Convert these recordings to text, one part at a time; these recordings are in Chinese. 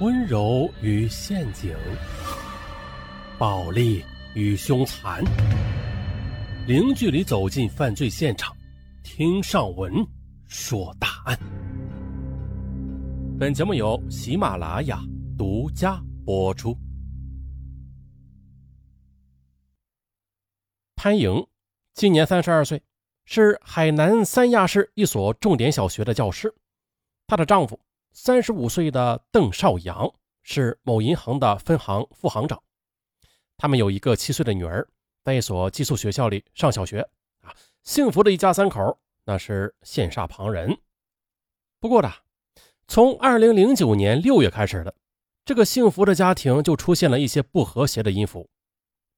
温柔与陷阱，暴力与凶残，零距离走进犯罪现场，听上文说大案。本节目由喜马拉雅独家播出。潘莹今年三十二岁，是海南三亚市一所重点小学的教师，她的丈夫。三十五岁的邓少阳是某银行的分行副行长，他们有一个七岁的女儿，在一所寄宿学校里上小学，啊，幸福的一家三口，那是羡煞旁人。不过的，从二零零九年六月开始的，这个幸福的家庭就出现了一些不和谐的音符。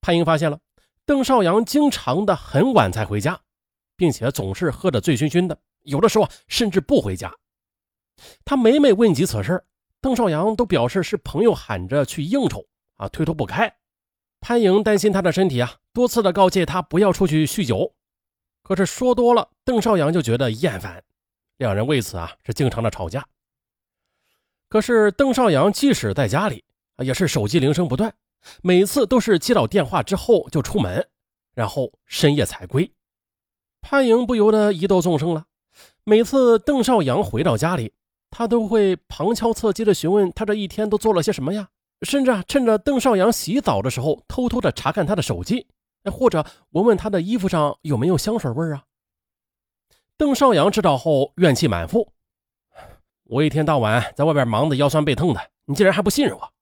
潘英发现了邓少阳经常的很晚才回家，并且总是喝得醉醺醺的，有的时候甚至不回家。他每每问及此事，邓少阳都表示是朋友喊着去应酬啊，推脱不开。潘莹担心他的身体啊，多次的告诫他不要出去酗酒。可是说多了，邓少阳就觉得厌烦，两人为此啊是经常的吵架。可是邓少阳即使在家里啊，也是手机铃声不断，每次都是接到电话之后就出门，然后深夜才归。潘莹不由得疑窦丛生了。每次邓少阳回到家里，他都会旁敲侧击地询问他这一天都做了些什么呀，甚至啊，趁着邓少阳洗澡的时候，偷偷地查看他的手机，或者闻闻他的衣服上有没有香水味啊。邓少阳知道后怨气满腹，我一天到晚在外边忙得腰酸背痛的，你竟然还不信任我？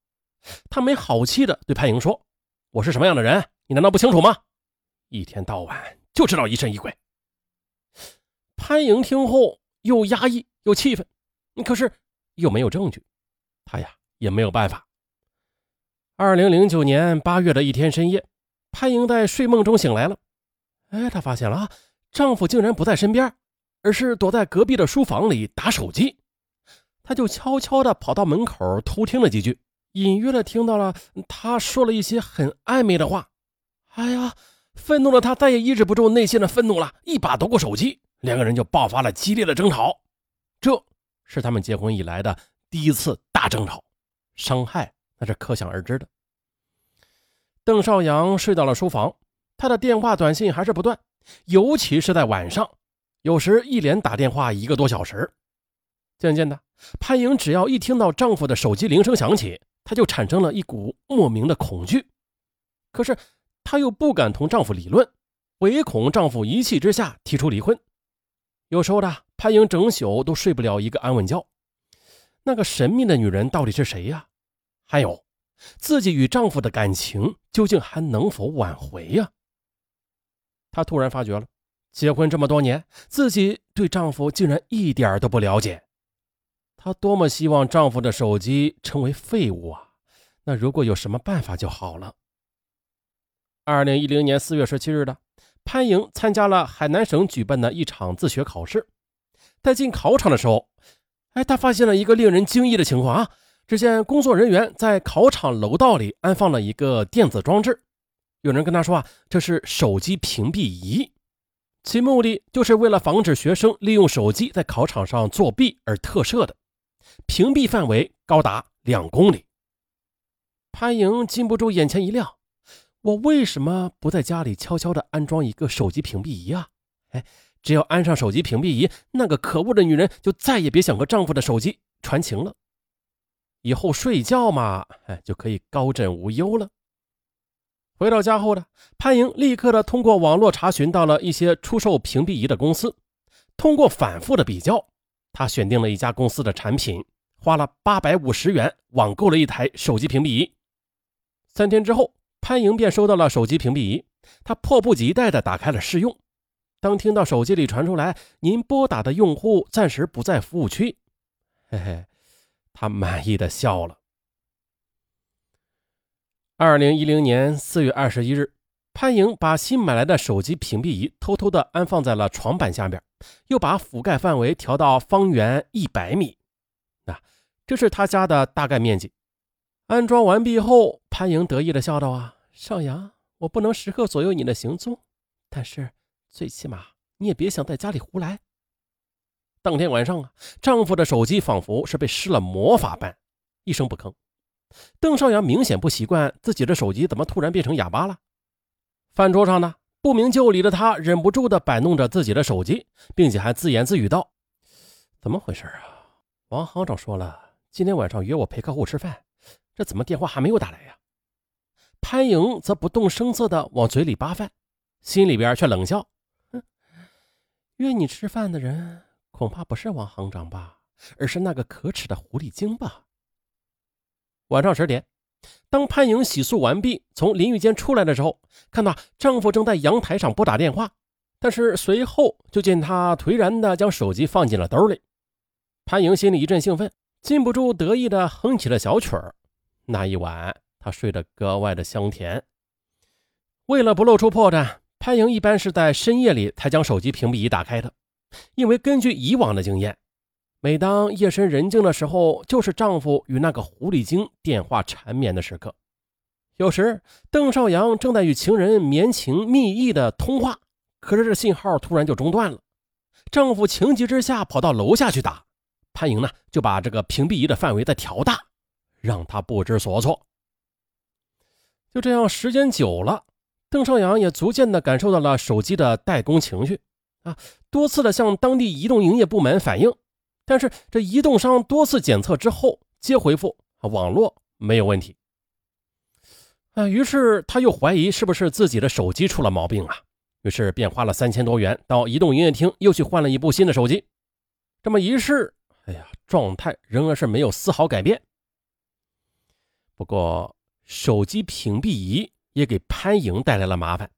他没好气地对潘莹说：“我是什么样的人，你难道不清楚吗？一天到晚就知道疑神疑鬼。”潘莹听后又压抑又气愤。可是又没有证据，她呀也没有办法。二零零九年八月的一天深夜，潘莹在睡梦中醒来了。哎，她发现了，丈夫竟然不在身边，而是躲在隔壁的书房里打手机。她就悄悄地跑到门口偷听了几句，隐约的听到了他说了一些很暧昧的话。哎呀，愤怒的她再也抑制不住内心的愤怒了，一把夺过手机，两个人就爆发了激烈的争吵。这。是他们结婚以来的第一次大争吵，伤害那是可想而知的。邓少阳睡到了书房，他的电话短信还是不断，尤其是在晚上，有时一连打电话一个多小时。渐渐的，潘莹只要一听到丈夫的手机铃声响起，她就产生了一股莫名的恐惧。可是她又不敢同丈夫理论，唯恐丈夫一气之下提出离婚。有时候的潘莹整宿都睡不了一个安稳觉。那个神秘的女人到底是谁呀？还有，自己与丈夫的感情究竟还能否挽回呀？她突然发觉了，结婚这么多年，自己对丈夫竟然一点都不了解。她多么希望丈夫的手机成为废物啊！那如果有什么办法就好了。二零一零年四月十七日的。潘莹参加了海南省举办的一场自学考试，在进考场的时候，哎，他发现了一个令人惊异的情况啊！只见工作人员在考场楼道里安放了一个电子装置，有人跟他说啊，这是手机屏蔽仪，其目的就是为了防止学生利用手机在考场上作弊而特设的，屏蔽范围高达两公里。潘莹禁不住眼前一亮。我为什么不在家里悄悄地安装一个手机屏蔽仪啊？哎，只要安上手机屏蔽仪，那个可恶的女人就再也别想和丈夫的手机传情了。以后睡觉嘛，哎，就可以高枕无忧了。回到家后呢潘莹立刻的通过网络查询到了一些出售屏蔽仪的公司，通过反复的比较，她选定了一家公司的产品，花了八百五十元网购了一台手机屏蔽仪。三天之后。潘莹便收到了手机屏蔽仪，她迫不及待的打开了试用。当听到手机里传出来“您拨打的用户暂时不在服务区”，嘿嘿，他满意的笑了。二零一零年四月二十一日，潘莹把新买来的手机屏蔽仪偷偷的安放在了床板下面，又把覆盖范围调到方圆一百米。啊这是他家的大概面积。安装完毕后，潘莹得意的笑道：“啊，少阳，我不能时刻左右你的行踪，但是最起码你也别想在家里胡来。”当天晚上啊，丈夫的手机仿佛是被施了魔法般，一声不吭。邓少阳明显不习惯自己的手机怎么突然变成哑巴了。饭桌上呢，不明就里的他忍不住的摆弄着自己的手机，并且还自言自语道：“怎么回事啊？王行长说了，今天晚上约我陪客户吃饭，这怎么电话还没有打来呀？”潘莹则不动声色的往嘴里扒饭，心里边却冷笑：“，约你吃饭的人恐怕不是王行长吧，而是那个可耻的狐狸精吧？”晚上十点。当潘莹洗漱完毕，从淋浴间出来的时候，看到丈夫正在阳台上拨打电话，但是随后就见他颓然地将手机放进了兜里。潘莹心里一阵兴奋，禁不住得意地哼起了小曲儿。那一晚，她睡得格外的香甜。为了不露出破绽，潘莹一般是在深夜里才将手机屏蔽仪打开的，因为根据以往的经验。每当夜深人静的时候，就是丈夫与那个狐狸精电话缠绵的时刻。有时，邓少阳正在与情人绵情蜜意的通话，可是这信号突然就中断了。丈夫情急之下跑到楼下去打，潘莹呢就把这个屏蔽仪的范围再调大，让他不知所措。就这样，时间久了，邓少阳也逐渐的感受到了手机的代工情绪啊，多次的向当地移动营业部门反映。但是这移动商多次检测之后，皆回复网络没有问题。啊，于是他又怀疑是不是自己的手机出了毛病啊？于是便花了三千多元到移动营业厅又去换了一部新的手机。这么一试，哎呀，状态仍然是没有丝毫改变。不过手机屏蔽仪也给潘莹带来了麻烦，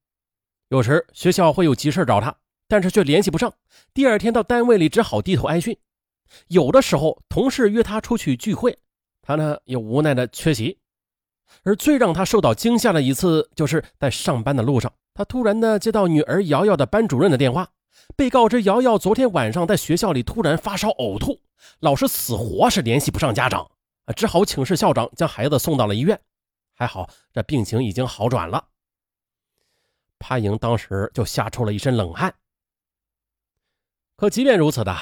有时学校会有急事找他，但是却联系不上。第二天到单位里只好低头挨训。有的时候，同事约他出去聚会，他呢也无奈的缺席。而最让他受到惊吓的一次，就是在上班的路上，他突然的接到女儿瑶瑶的班主任的电话，被告知瑶瑶昨天晚上在学校里突然发烧呕吐，老师死活是联系不上家长，只好请示校长将孩子送到了医院。还好这病情已经好转了。潘莹当时就吓出了一身冷汗。可即便如此的。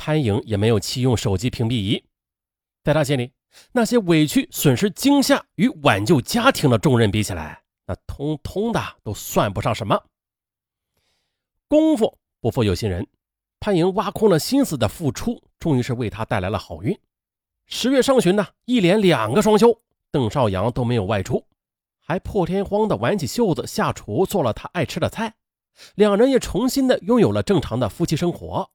潘莹也没有弃用手机屏蔽仪，在他心里，那些委屈、损失、惊吓与挽救家庭的重任比起来，那通通的都算不上什么。功夫不负有心人，潘莹挖空了心思的付出，终于是为他带来了好运。十月上旬呢，一连两个双休，邓少阳都没有外出，还破天荒的挽起袖子下厨做了他爱吃的菜，两人也重新的拥有了正常的夫妻生活。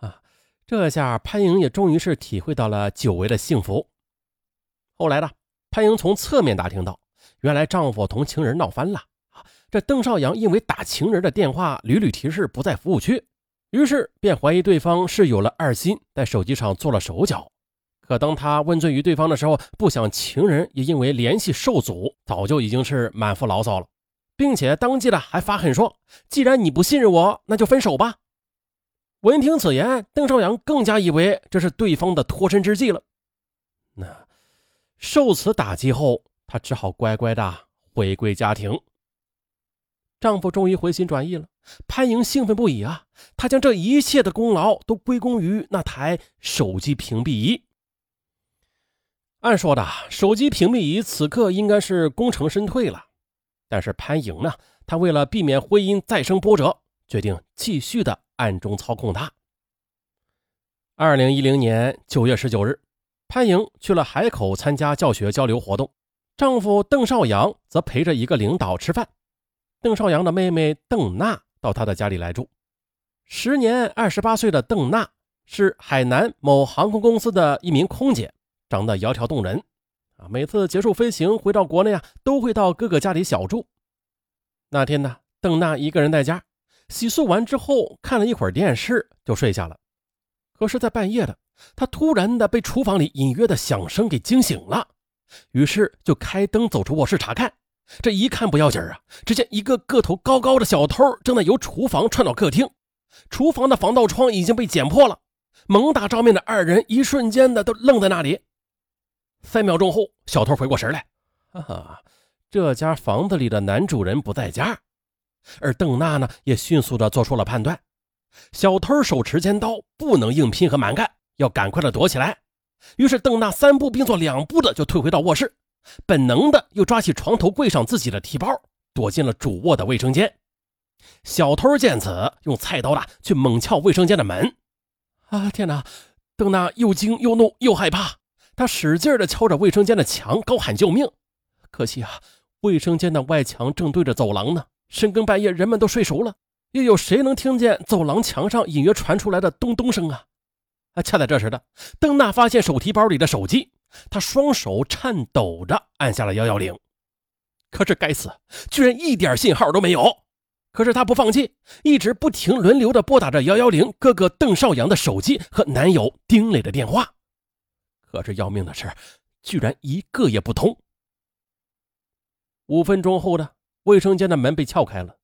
啊这下潘莹也终于是体会到了久违的幸福。后来呢，潘莹从侧面打听到，原来丈夫同情人闹翻了这邓少阳因为打情人的电话屡屡提示不在服务区，于是便怀疑对方是有了二心，在手机上做了手脚。可当他问罪于对方的时候，不想情人也因为联系受阻，早就已经是满腹牢骚了，并且当即的还发狠说：“既然你不信任我，那就分手吧。”闻听此言，邓少阳更加以为这是对方的脱身之计了。那受此打击后，他只好乖乖的回归家庭。丈夫终于回心转意了，潘莹兴奋不已啊！她将这一切的功劳都归功于那台手机屏蔽仪。按说的，手机屏蔽仪此刻应该是功成身退了，但是潘莹呢，她为了避免婚姻再生波折，决定继续的。暗中操控他。二零一零年九月十九日，潘莹去了海口参加教学交流活动，丈夫邓少阳则陪着一个领导吃饭。邓少阳的妹妹邓娜到他的家里来住。时年二十八岁的邓娜是海南某航空公司的一名空姐，长得窈窕动人。啊，每次结束飞行回到国内啊，都会到哥哥家里小住。那天呢，邓娜一个人在家。洗漱完之后，看了一会儿电视就睡下了。可是，在半夜的，他突然的被厨房里隐约的响声给惊醒了，于是就开灯走出卧室查看。这一看不要紧啊，只见一个个头高高的小偷正在由厨房窜到客厅，厨房的防盗窗已经被剪破了。猛打照面的二人一瞬间的都愣在那里。三秒钟后，小偷回过神来，哈哈，这家房子里的男主人不在家。而邓娜呢，也迅速的做出了判断：小偷手持尖刀，不能硬拼和蛮干，要赶快的躲起来。于是邓娜三步并作两步的就退回到卧室，本能的又抓起床头柜上自己的提包，躲进了主卧的卫生间。小偷见此，用菜刀啊去猛撬卫生间的门。啊天哪！邓娜又惊又怒又害怕，他使劲的敲着卫生间的墙，高喊救命。可惜啊，卫生间的外墙正对着走廊呢，深更半夜人们都睡熟了，又有谁能听见走廊墙上隐约传出来的咚咚声啊？啊！恰在这时的邓娜发现手提包里的手机，她双手颤抖着按下了幺幺零，可是该死，居然一点信号都没有。可是她不放弃，一直不停轮流的拨打着幺幺零哥哥邓少阳的手机和男友丁磊的电话，可是要命的是，居然一个也不通。五分钟后的卫生间的门被撬开了，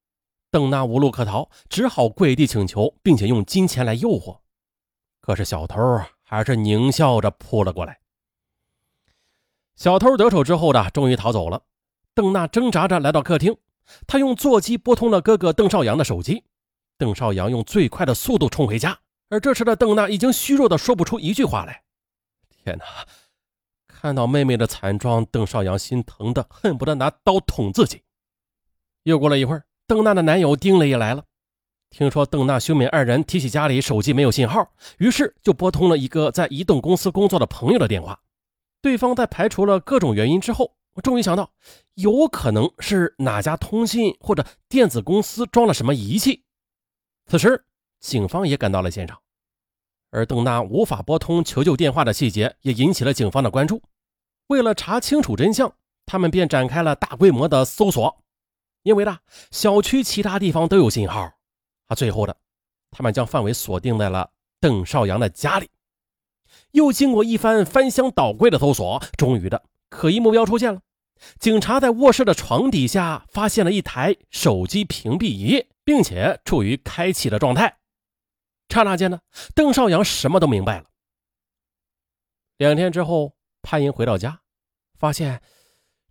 邓娜无路可逃，只好跪地请求，并且用金钱来诱惑。可是小偷还是狞笑着扑了过来。小偷得手之后的，终于逃走了。邓娜挣扎着来到客厅，她用座机拨通了哥哥邓少阳的手机。邓少阳用最快的速度冲回家，而这时的邓娜已经虚弱的说不出一句话来。天哪！看到妹妹的惨状，邓少阳心疼的恨不得拿刀捅自己。又过了一会儿，邓娜的男友丁磊也来了。听说邓娜、兄妹二人提起家里手机没有信号，于是就拨通了一个在移动公司工作的朋友的电话。对方在排除了各种原因之后，我终于想到，有可能是哪家通信或者电子公司装了什么仪器。此时，警方也赶到了现场，而邓娜无法拨通求救电话的细节也引起了警方的关注。为了查清楚真相，他们便展开了大规模的搜索，因为呢，小区其他地方都有信号。啊，最后的，他们将范围锁定在了邓少阳的家里。又经过一番翻箱倒柜的搜索，终于的可疑目标出现了。警察在卧室的床底下发现了一台手机屏蔽仪，并且处于开启的状态。刹那间呢，邓少阳什么都明白了。两天之后，潘英回到家，发现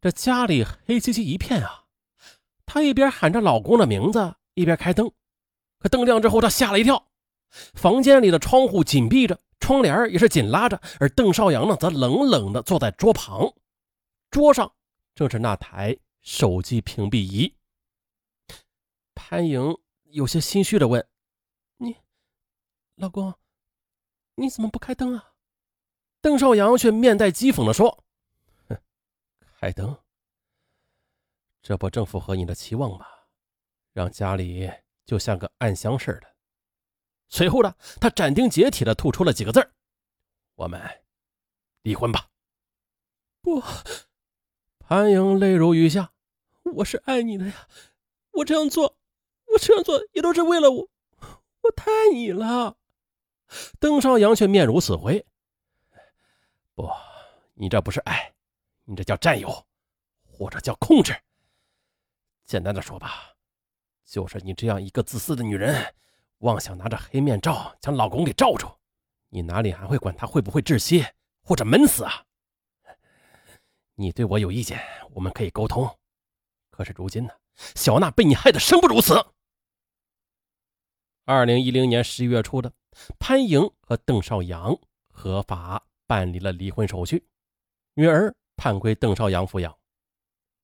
这家里黑漆漆一片啊。她一边喊着老公的名字，一边开灯。可灯亮之后，他吓了一跳，房间里的窗户紧闭着，窗帘也是紧拉着，而邓少阳呢，则冷冷地坐在桌旁，桌上正是那台手机屏蔽仪。潘莹有些心虚地问：“，老公，你怎么不开灯啊？”邓少阳却面带讥讽地说：“哼，开灯，这不正符合你的期望吗？让家里……”就像个暗箱似的。随后呢，他斩钉截铁的吐出了几个字我们离婚吧。”不，潘莹泪如雨下。我是爱你的呀，我这样做，我这样做也都是为了我，我太爱你了。邓少阳却面如死灰。不，你这不是爱，你这叫占有，或者叫控制。简单的说吧。就是你这样一个自私的女人，妄想拿着黑面罩将老公给罩住，你哪里还会管他会不会窒息或者闷死啊？你对我有意见，我们可以沟通。可是如今呢，小娜被你害得生不如死。二零一零年十一月初的，潘莹和邓少阳合法办理了离婚手续，女儿判归邓少阳抚养。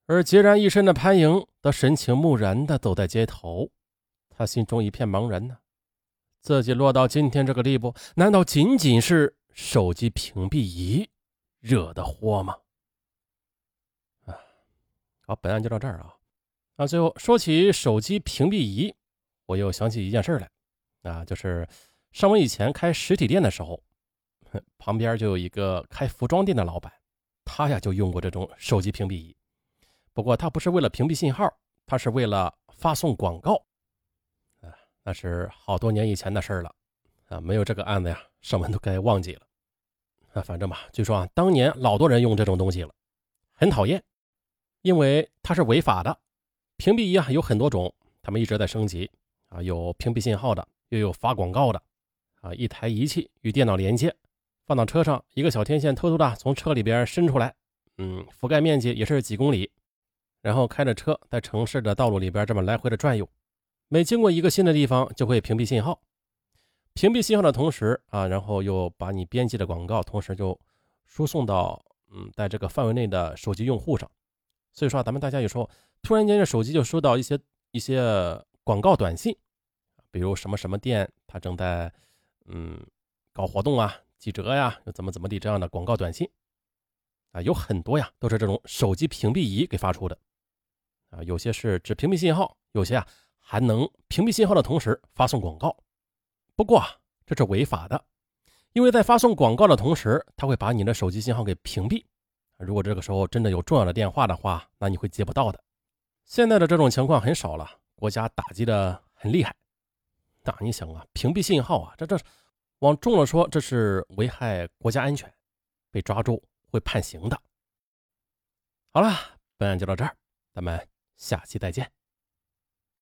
而孑然一身的潘莹则神情木然地走在街头，他心中一片茫然呢。自己落到今天这个地步，难道仅仅是手机屏蔽仪惹的祸吗？啊，好，本案就到这儿啊。啊，最后说起手机屏蔽仪，我又想起一件事来，啊，就是上文以前开实体店的时候，旁边就有一个开服装店的老板，他呀就用过这种手机屏蔽仪。不过他不是为了屏蔽信号，他是为了发送广告。啊，那是好多年以前的事了，啊，没有这个案子呀，上文都该忘记了。啊，反正吧，据说啊，当年老多人用这种东西了，很讨厌，因为它是违法的。屏蔽仪啊有很多种，他们一直在升级。啊，有屏蔽信号的，又有发广告的。啊，一台仪器与电脑连接，放到车上，一个小天线偷偷的从车里边伸出来，嗯，覆盖面积也是几公里。然后开着车在城市的道路里边这么来回的转悠，每经过一个新的地方就会屏蔽信号。屏蔽信号的同时啊，然后又把你编辑的广告同时就输送到嗯在这个范围内的手机用户上。所以说，咱们大家有时候突然间这手机就收到一些一些广告短信，比如什么什么店它正在嗯搞活动啊、几折呀、又怎么怎么地这样的广告短信啊，有很多呀都是这种手机屏蔽仪给发出的啊，有些是只屏蔽信号，有些啊还能屏蔽信号的同时发送广告。不过啊，这是违法的，因为在发送广告的同时，它会把你的手机信号给屏蔽。如果这个时候真的有重要的电话的话，那你会接不到的。现在的这种情况很少了，国家打击的很厉害。那你想啊，屏蔽信号啊，这这往重了说，这是危害国家安全，被抓住会判刑的。好了，本案就到这儿，咱们下期再见。